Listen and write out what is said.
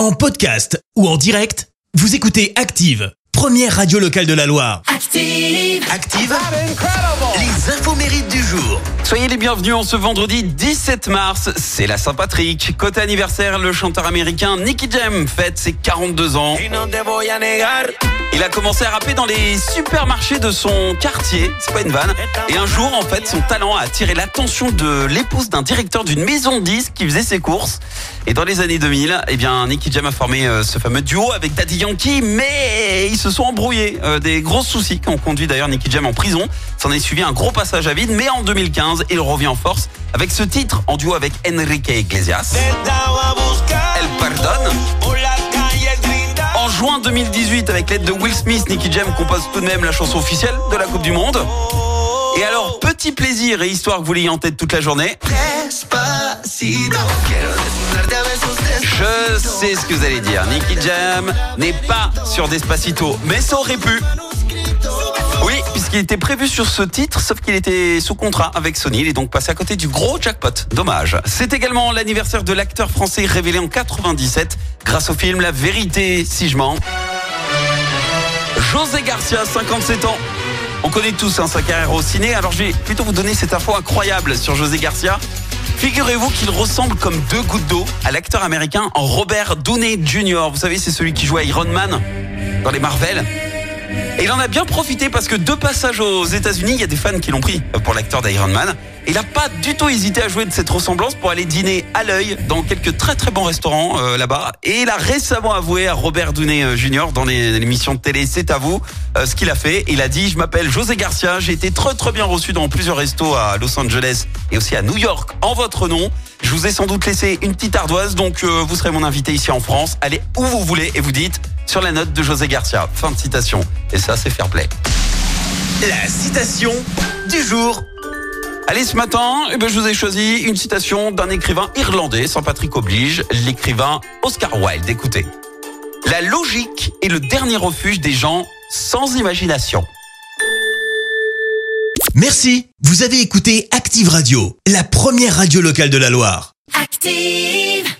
En podcast ou en direct, vous écoutez Active, première radio locale de la Loire. Active. Active, les infos mérites du jour. Soyez les bienvenus en ce vendredi 17 mars, c'est la Saint-Patrick. Côté anniversaire, le chanteur américain Nicky Jam fête ses 42 ans. Il a commencé à rapper dans les supermarchés de son quartier, c'est pas une vanne. Et un jour, en fait, son talent a attiré l'attention de l'épouse d'un directeur d'une maison de disques qui faisait ses courses. Et dans les années 2000, eh bien, Nicky Jam a formé euh, ce fameux duo avec Daddy Yankee, mais ils se sont embrouillés. Euh, des gros soucis qui ont conduit d'ailleurs Nicky Jam en prison. S'en est suivi un gros passage à vide, mais en 2015, il revient en force avec ce titre en duo avec Enrique Iglesias. Elle pardonne. Juin 2018, avec l'aide de Will Smith, Nicky Jam compose tout de même la chanson officielle de la Coupe du Monde. Et alors, petit plaisir et histoire que vous l'ayez en tête toute la journée. Je sais ce que vous allez dire. Nicky Jam n'est pas sur Despacito, mais ça aurait pu. Puisqu'il était prévu sur ce titre, sauf qu'il était sous contrat avec Sony. Il est donc passé à côté du gros jackpot. Dommage. C'est également l'anniversaire de l'acteur français révélé en 97 grâce au film La vérité si je mens. José Garcia, 57 ans. On connaît tous hein, sa carrière au ciné, alors je vais plutôt vous donner cette info incroyable sur José Garcia. Figurez-vous qu'il ressemble comme deux gouttes d'eau à l'acteur américain Robert Downey Jr. Vous savez, c'est celui qui joue à Iron Man dans les Marvel. Il en a bien profité parce que deux passages aux États-Unis, il y a des fans qui l'ont pris pour l'acteur d'Iron Man. Il n'a pas du tout hésité à jouer de cette ressemblance pour aller dîner à l'œil dans quelques très très bons restaurants euh, là-bas. Et il a récemment avoué à Robert Downey euh, Jr. dans l'émission de télé C'est à vous euh, ce qu'il a fait. Il a dit je m'appelle José Garcia, j'ai été très très bien reçu dans plusieurs restos à Los Angeles et aussi à New York en votre nom. Je vous ai sans doute laissé une petite ardoise, donc vous serez mon invité ici en France. Allez où vous voulez et vous dites sur la note de José Garcia. Fin de citation. Et ça c'est fair play. La citation du jour. Allez, ce matin, eh ben, je vous ai choisi une citation d'un écrivain irlandais, sans Patrick oblige, l'écrivain Oscar Wilde. Écoutez. La logique est le dernier refuge des gens sans imagination. Merci, vous avez écouté Active Radio, la première radio locale de la Loire. Active.